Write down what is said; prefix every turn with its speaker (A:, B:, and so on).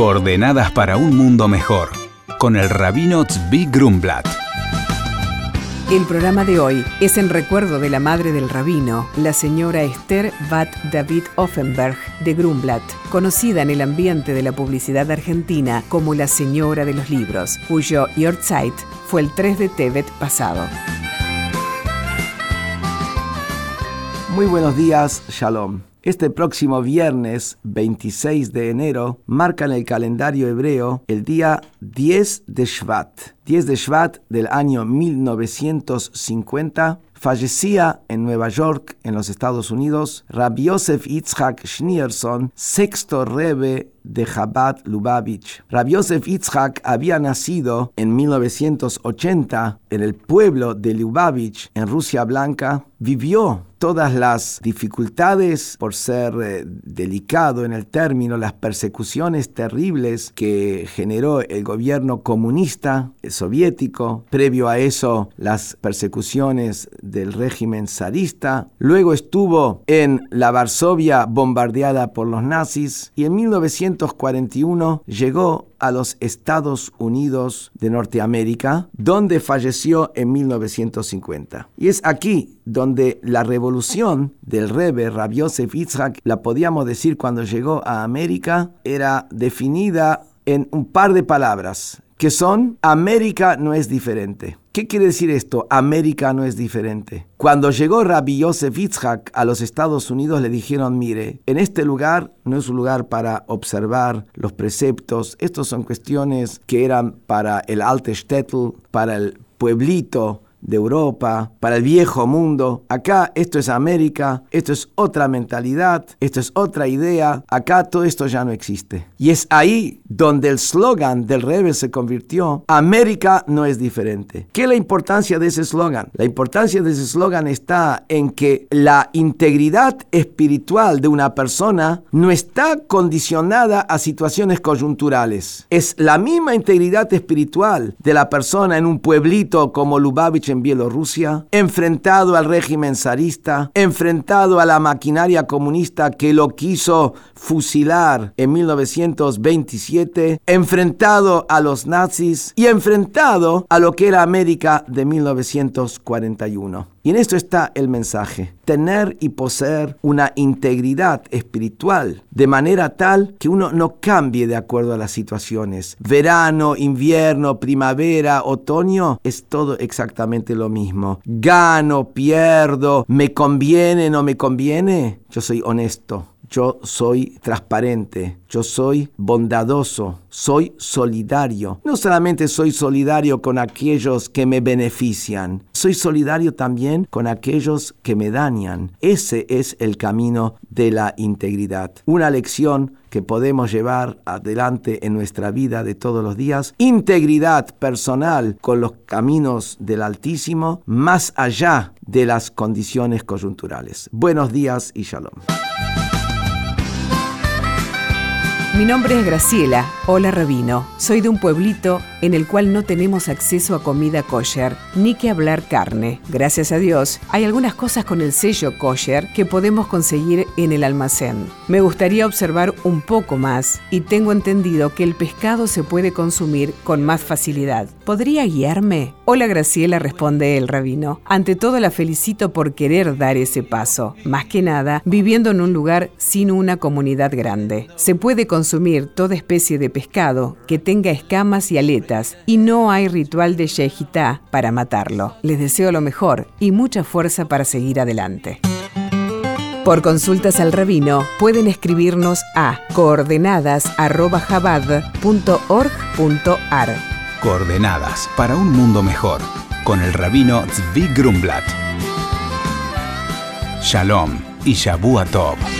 A: Coordenadas para un mundo mejor, con el rabino Tzvi Grumblat.
B: El programa de hoy es en recuerdo de la madre del rabino, la señora Esther Bat David Offenberg de Grumblat, conocida en el ambiente de la publicidad argentina como la señora de los libros, cuyo Yortzeit fue el 3 de Tebet pasado.
C: Muy buenos días, Shalom. Este próximo viernes 26 de enero marca en el calendario hebreo el día 10 de Shvat. 10 de Shvat del año 1950 fallecía en Nueva York, en los Estados Unidos, Rabbi Yosef Yitzhak Schneerson, sexto rebe de Chabad Lubavitch. Rabbi Yosef Yitzhak había nacido en 1980 en el pueblo de Lubavitch, en Rusia Blanca. Vivió todas las dificultades por ser eh, delicado en el término, las persecuciones terribles que generó el gobierno comunista soviético, previo a eso las persecuciones del régimen zarista, luego estuvo en la Varsovia bombardeada por los nazis y en 1941 llegó a los Estados Unidos de Norteamérica, donde falleció en 1950. Y es aquí donde la revolución del Rebbe Rabbi Yosef la podíamos decir cuando llegó a América, era definida en un par de palabras, que son América no es diferente. ¿Qué quiere decir esto? América no es diferente. Cuando llegó Rabbi Yosef Yitzhak a los Estados Unidos le dijeron, mire, en este lugar no es un lugar para observar los preceptos, estos son cuestiones que eran para el Alte Städtel, para el pueblito, de Europa, para el viejo mundo. Acá esto es América, esto es otra mentalidad, esto es otra idea. Acá todo esto ya no existe. Y es ahí donde el slogan del Rebel se convirtió, América no es diferente. ¿Qué es la importancia de ese slogan? La importancia de ese slogan está en que la integridad espiritual de una persona no está condicionada a situaciones coyunturales. Es la misma integridad espiritual de la persona en un pueblito como Lubavitch en Bielorrusia, enfrentado al régimen zarista, enfrentado a la maquinaria comunista que lo quiso fusilar en 1927, enfrentado a los nazis y enfrentado a lo que era América de 1941. Y en esto está el mensaje, tener y poseer una integridad espiritual de manera tal que uno no cambie de acuerdo a las situaciones. Verano, invierno, primavera, otoño, es todo exactamente lo mismo. Gano, pierdo, me conviene, no me conviene. Yo soy honesto yo soy transparente, yo soy bondadoso, soy solidario. No solamente soy solidario con aquellos que me benefician, soy solidario también con aquellos que me dañan. Ese es el camino de la integridad. Una lección que podemos llevar adelante en nuestra vida de todos los días. Integridad personal con los caminos del Altísimo, más allá de las condiciones coyunturales. Buenos días y shalom.
B: Mi nombre es Graciela. Hola Rabino. Soy de un pueblito en el cual no tenemos acceso a comida kosher, ni que hablar carne. Gracias a Dios, hay algunas cosas con el sello kosher que podemos conseguir en el almacén. Me gustaría observar un poco más y tengo entendido que el pescado se puede consumir con más facilidad. ¿Podría guiarme? Hola Graciela, responde el rabino. Ante todo la felicito por querer dar ese paso. Más que nada, viviendo en un lugar sin una comunidad grande. Se puede consumir toda especie de pescado que tenga escamas y aletas y no hay ritual de Shehitá para matarlo. Les deseo lo mejor y mucha fuerza para seguir adelante. Por consultas al rabino pueden escribirnos a coordenadas.jabad.org.ar.
A: Coordenadas para un mundo mejor, con el rabino Tzvi Grumblat. Shalom y Shabu Tov.